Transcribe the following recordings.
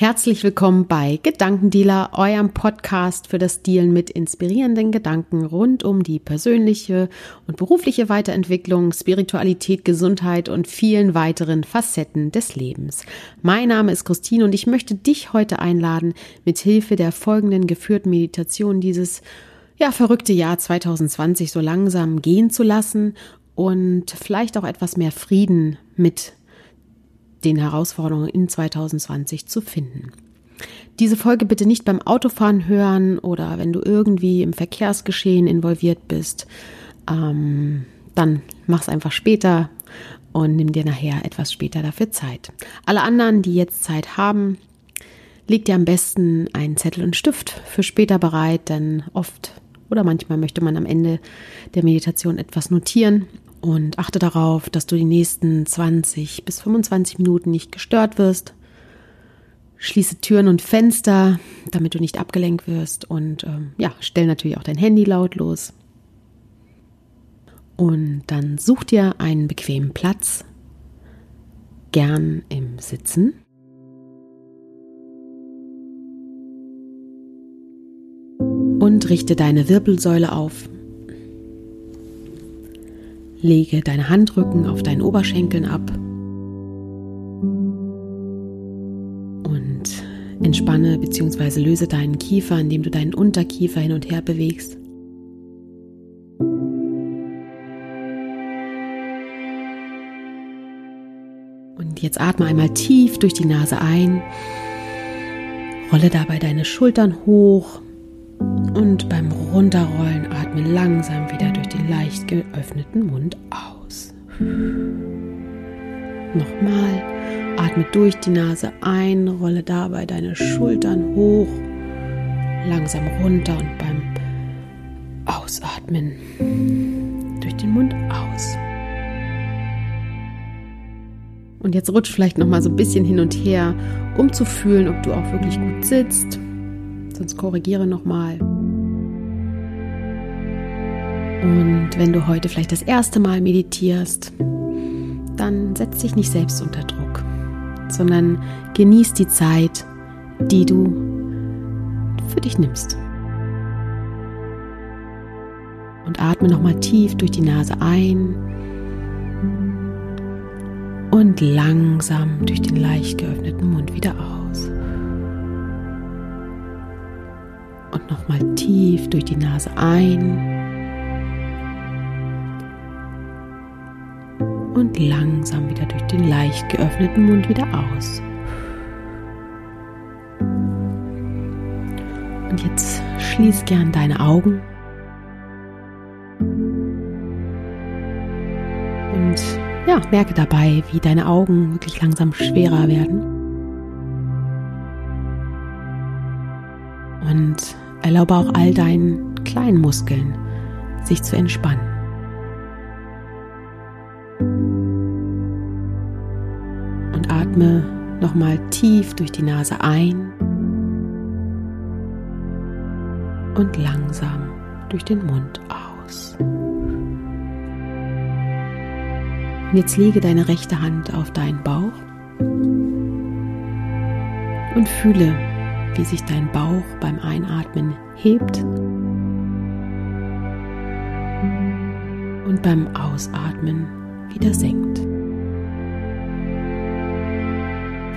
Herzlich willkommen bei Gedankendealer, eurem Podcast für das Dealen mit inspirierenden Gedanken rund um die persönliche und berufliche Weiterentwicklung, Spiritualität, Gesundheit und vielen weiteren Facetten des Lebens. Mein Name ist Christine und ich möchte dich heute einladen, mit Hilfe der folgenden geführten Meditation dieses ja, verrückte Jahr 2020 so langsam gehen zu lassen und vielleicht auch etwas mehr Frieden mit den Herausforderungen in 2020 zu finden. Diese Folge bitte nicht beim Autofahren hören oder wenn du irgendwie im Verkehrsgeschehen involviert bist. Ähm, dann mach's einfach später und nimm dir nachher etwas später dafür Zeit. Alle anderen, die jetzt Zeit haben, leg dir am besten einen Zettel und Stift für später bereit, denn oft oder manchmal möchte man am Ende der Meditation etwas notieren und achte darauf, dass du die nächsten 20 bis 25 Minuten nicht gestört wirst. Schließe Türen und Fenster, damit du nicht abgelenkt wirst und ähm, ja, stell natürlich auch dein Handy lautlos. Und dann such dir einen bequemen Platz, gern im Sitzen. Und richte deine Wirbelsäule auf Lege deine Handrücken auf deinen Oberschenkeln ab und entspanne bzw. löse deinen Kiefer, indem du deinen Unterkiefer hin und her bewegst. Und jetzt atme einmal tief durch die Nase ein, rolle dabei deine Schultern hoch und beim Runterrollen atme langsam wieder durch den leicht geöffneten Mund aus. Nochmal, atme durch die Nase ein, rolle dabei deine Schultern hoch, langsam runter und beim Ausatmen durch den Mund aus. Und jetzt rutsch vielleicht noch mal so ein bisschen hin und her, um zu fühlen, ob du auch wirklich gut sitzt. Sonst korrigiere noch mal. Und wenn du heute vielleicht das erste Mal meditierst, dann setz dich nicht selbst unter Druck, sondern genieß die Zeit, die du für dich nimmst. Und atme nochmal tief durch die Nase ein und langsam durch den leicht geöffneten Mund wieder aus. Und nochmal tief durch die Nase ein und langsam wieder durch den leicht geöffneten Mund wieder aus. Und jetzt schließ gern deine Augen. Und ja, merke dabei, wie deine Augen wirklich langsam schwerer werden. Und erlaube auch all deinen kleinen Muskeln, sich zu entspannen. Atme nochmal tief durch die Nase ein und langsam durch den Mund aus. Und jetzt lege deine rechte Hand auf deinen Bauch und fühle, wie sich dein Bauch beim Einatmen hebt und beim Ausatmen wieder senkt.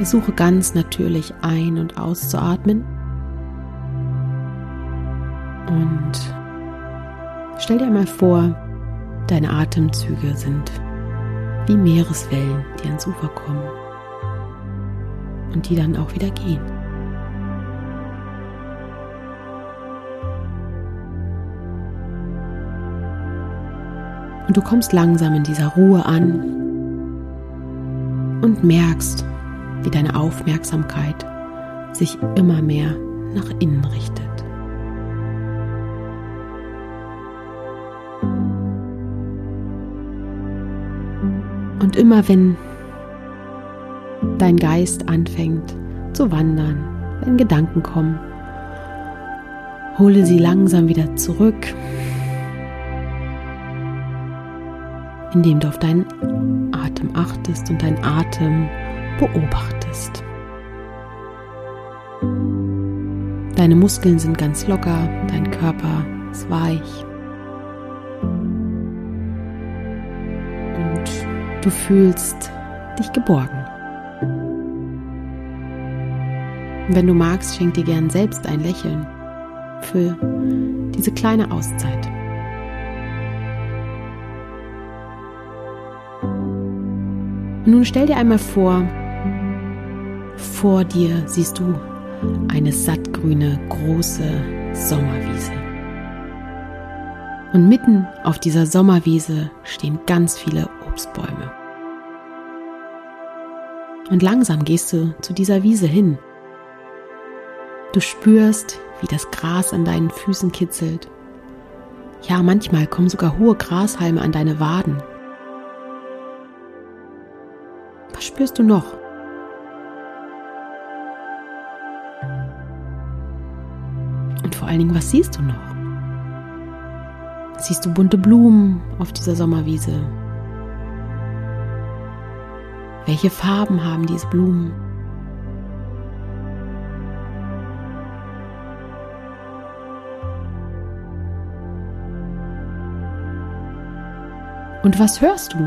Versuche ganz natürlich ein- und auszuatmen. Und stell dir einmal vor, deine Atemzüge sind wie Meereswellen, die ans Ufer kommen und die dann auch wieder gehen. Und du kommst langsam in dieser Ruhe an und merkst, wie deine Aufmerksamkeit sich immer mehr nach innen richtet. Und immer wenn dein Geist anfängt zu wandern, wenn Gedanken kommen, hole sie langsam wieder zurück, indem du auf deinen Atem achtest und deinen Atem beobachtest. Deine Muskeln sind ganz locker, dein Körper ist weich. Und du fühlst dich geborgen. wenn du magst, schenk dir gern selbst ein Lächeln für diese kleine Auszeit. nun stell dir einmal vor, vor dir siehst du eine sattgrüne, große Sommerwiese. Und mitten auf dieser Sommerwiese stehen ganz viele Obstbäume. Und langsam gehst du zu dieser Wiese hin. Du spürst, wie das Gras an deinen Füßen kitzelt. Ja, manchmal kommen sogar hohe Grashalme an deine Waden. Was spürst du noch? Allen Dingen, was siehst du noch? Siehst du bunte Blumen auf dieser Sommerwiese? Welche Farben haben diese Blumen? Und was hörst du?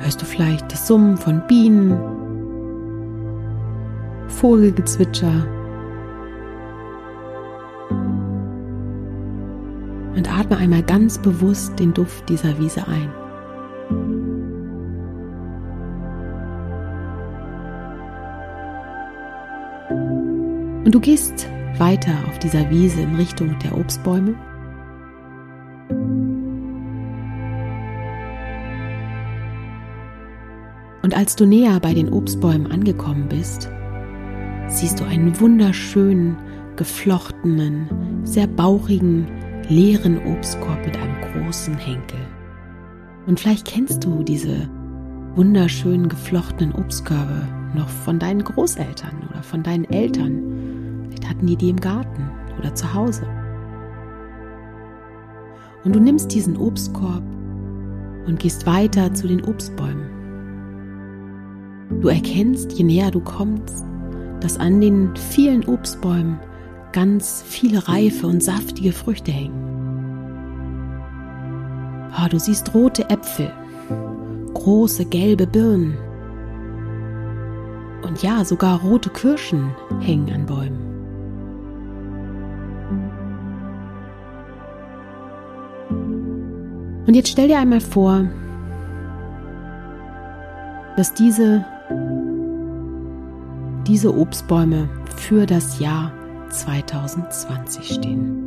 Hörst du vielleicht das Summen von Bienen, Vogelgezwitscher und atme einmal ganz bewusst den Duft dieser Wiese ein. Und du gehst weiter auf dieser Wiese in Richtung der Obstbäume. Und als du näher bei den Obstbäumen angekommen bist, siehst du einen wunderschönen, geflochtenen, sehr bauchigen, leeren Obstkorb mit einem großen Henkel. Und vielleicht kennst du diese wunderschönen geflochtenen Obstkörbe noch von deinen Großeltern oder von deinen Eltern Vielleicht hatten die die im Garten oder zu Hause. Und du nimmst diesen Obstkorb und gehst weiter zu den Obstbäumen. Du erkennst, je näher du kommst, dass an den vielen Obstbäumen ganz viele reife und saftige Früchte hängen. Oh, du siehst rote Äpfel, große gelbe Birnen und ja, sogar rote Kirschen hängen an Bäumen. Und jetzt stell dir einmal vor, dass diese, diese Obstbäume für das Jahr 2020 stehen.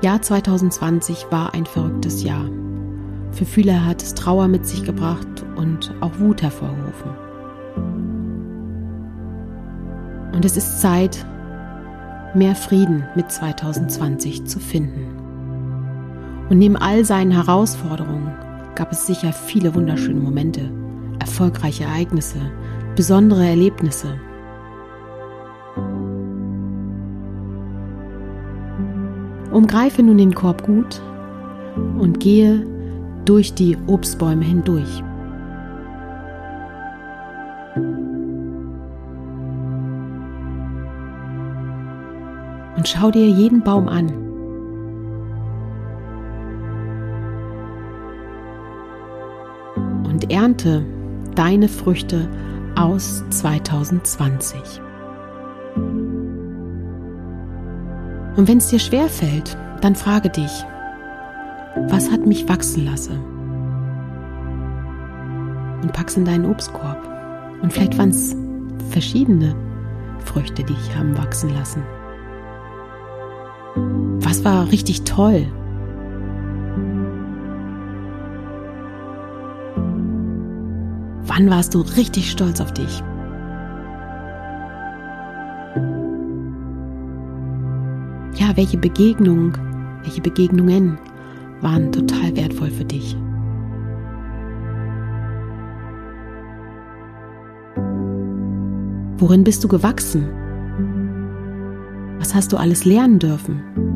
Jahr 2020 war ein verrücktes Jahr. Für viele hat es Trauer mit sich gebracht und auch Wut hervorgerufen. Und es ist Zeit, mehr Frieden mit 2020 zu finden. Und neben all seinen Herausforderungen gab es sicher viele wunderschöne Momente, erfolgreiche Ereignisse, besondere Erlebnisse. Umgreife nun den Korb gut und gehe durch die Obstbäume hindurch. und schau dir jeden Baum an. Und ernte deine Früchte aus 2020. Und wenn es dir schwer fällt, dann frage dich, was hat mich wachsen lassen? Und pack's in deinen Obstkorb. Und vielleicht waren es verschiedene Früchte, die ich haben wachsen lassen. Was war richtig toll? Wann warst du richtig stolz auf dich? Ja, welche Begegnung, welche Begegnungen waren total wertvoll für dich? Worin bist du gewachsen? Was hast du alles lernen dürfen?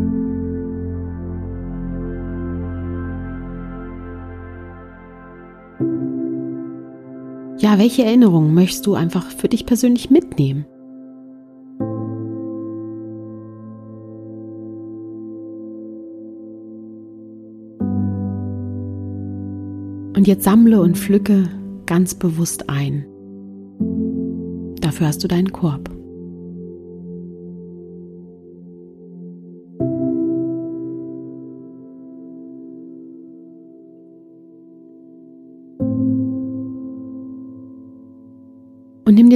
Ja, welche Erinnerungen möchtest du einfach für dich persönlich mitnehmen? Und jetzt sammle und pflücke ganz bewusst ein. Dafür hast du deinen Korb.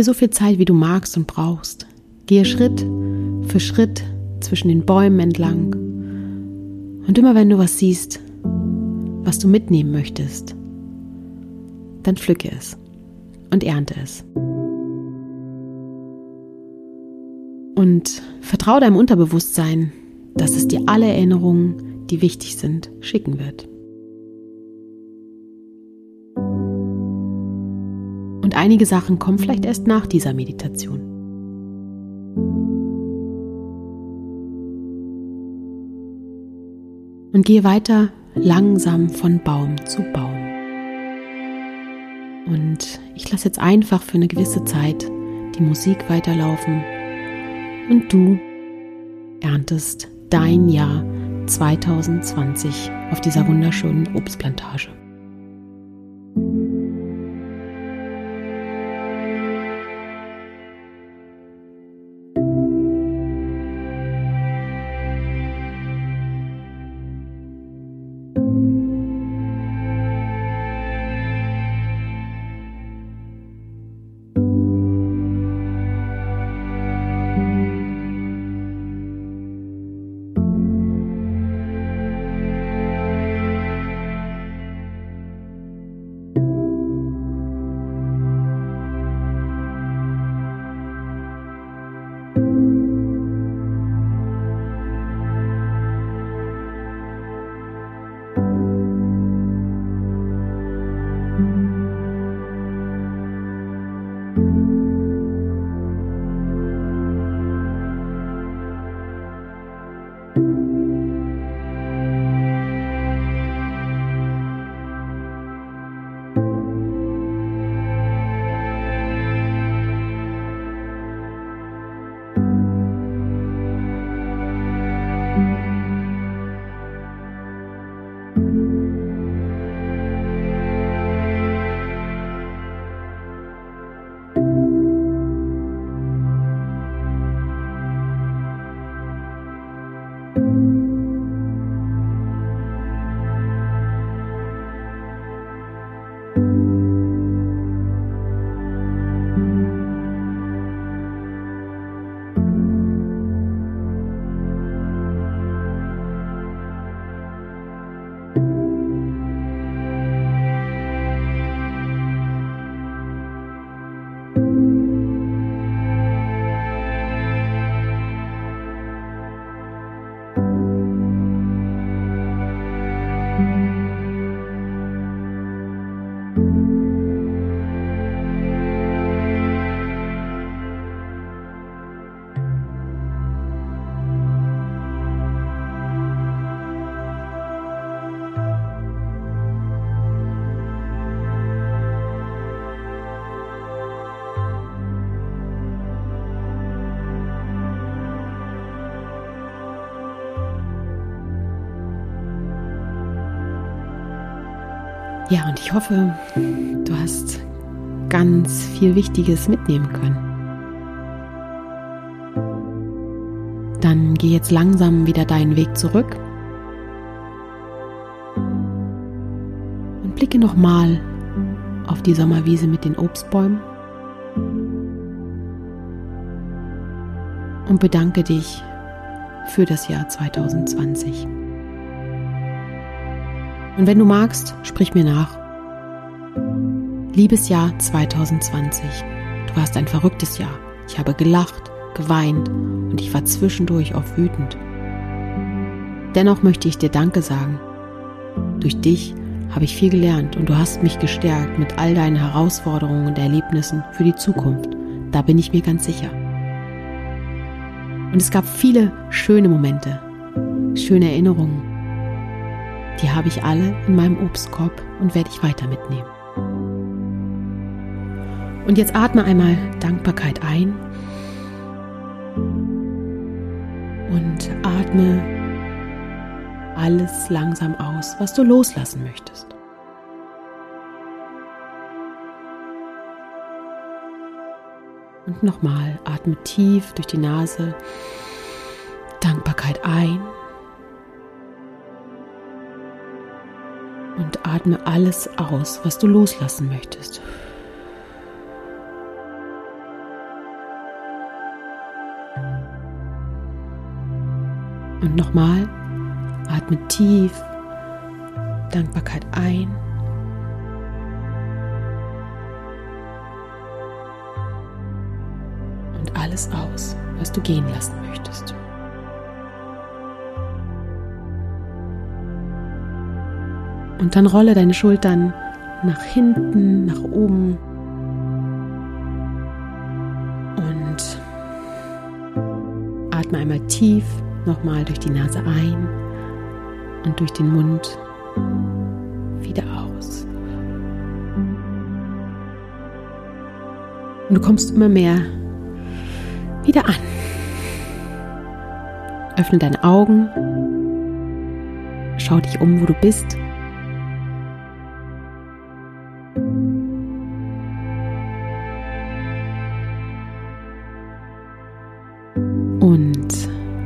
Dir so viel Zeit, wie du magst und brauchst. Gehe Schritt für Schritt zwischen den Bäumen entlang. Und immer wenn du was siehst, was du mitnehmen möchtest, dann pflücke es und ernte es. Und vertraue deinem Unterbewusstsein, dass es dir alle Erinnerungen, die wichtig sind, schicken wird. Einige Sachen kommen vielleicht erst nach dieser Meditation. Und gehe weiter langsam von Baum zu Baum. Und ich lasse jetzt einfach für eine gewisse Zeit die Musik weiterlaufen und du erntest dein Jahr 2020 auf dieser wunderschönen Obstplantage. Ja, und ich hoffe, du hast ganz viel Wichtiges mitnehmen können. Dann geh jetzt langsam wieder deinen Weg zurück und blicke nochmal auf die Sommerwiese mit den Obstbäumen und bedanke dich für das Jahr 2020. Und wenn du magst, sprich mir nach. Liebes Jahr 2020. Du warst ein verrücktes Jahr. Ich habe gelacht, geweint und ich war zwischendurch auch wütend. Dennoch möchte ich dir Danke sagen. Durch dich habe ich viel gelernt und du hast mich gestärkt mit all deinen Herausforderungen und Erlebnissen für die Zukunft. Da bin ich mir ganz sicher. Und es gab viele schöne Momente, schöne Erinnerungen die habe ich alle in meinem Obstkorb und werde ich weiter mitnehmen. Und jetzt atme einmal Dankbarkeit ein und atme alles langsam aus, was du loslassen möchtest. Und nochmal, atme tief durch die Nase, Dankbarkeit ein und atme alles aus, was du loslassen möchtest. Und nochmal, atme tief Dankbarkeit ein. Und alles aus, was du gehen lassen möchtest. Und dann rolle deine Schultern nach hinten, nach oben. Und atme einmal tief nochmal durch die Nase ein und durch den Mund wieder aus. Und du kommst immer mehr wieder an. Öffne deine Augen. Schau dich um, wo du bist.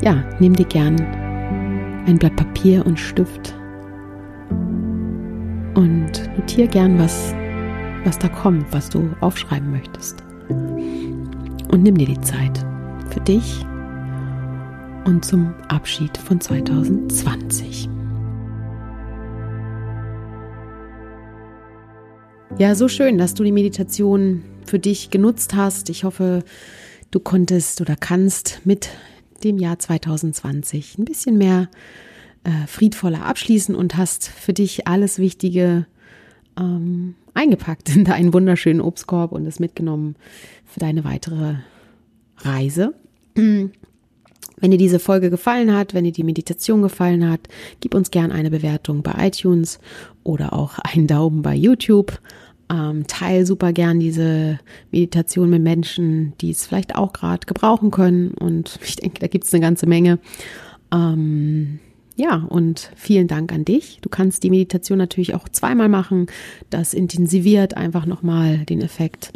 Ja, nimm dir gern ein Blatt Papier und Stift und notiere gern, was, was da kommt, was du aufschreiben möchtest. Und nimm dir die Zeit für dich und zum Abschied von 2020. Ja, so schön, dass du die Meditation für dich genutzt hast. Ich hoffe, du konntest oder kannst mit dem Jahr 2020 ein bisschen mehr äh, friedvoller abschließen und hast für dich alles Wichtige ähm, eingepackt in deinen wunderschönen Obstkorb und es mitgenommen für deine weitere Reise. Wenn dir diese Folge gefallen hat, wenn dir die Meditation gefallen hat, gib uns gern eine Bewertung bei iTunes oder auch einen Daumen bei YouTube. Ähm, teil super gern diese Meditation mit Menschen, die es vielleicht auch gerade gebrauchen können. Und ich denke, da gibt es eine ganze Menge. Ähm, ja, und vielen Dank an dich. Du kannst die Meditation natürlich auch zweimal machen. Das intensiviert einfach nochmal den Effekt.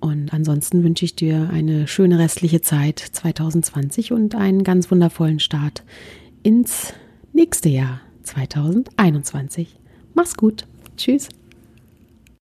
Und ansonsten wünsche ich dir eine schöne restliche Zeit 2020 und einen ganz wundervollen Start ins nächste Jahr 2021. Mach's gut. Tschüss.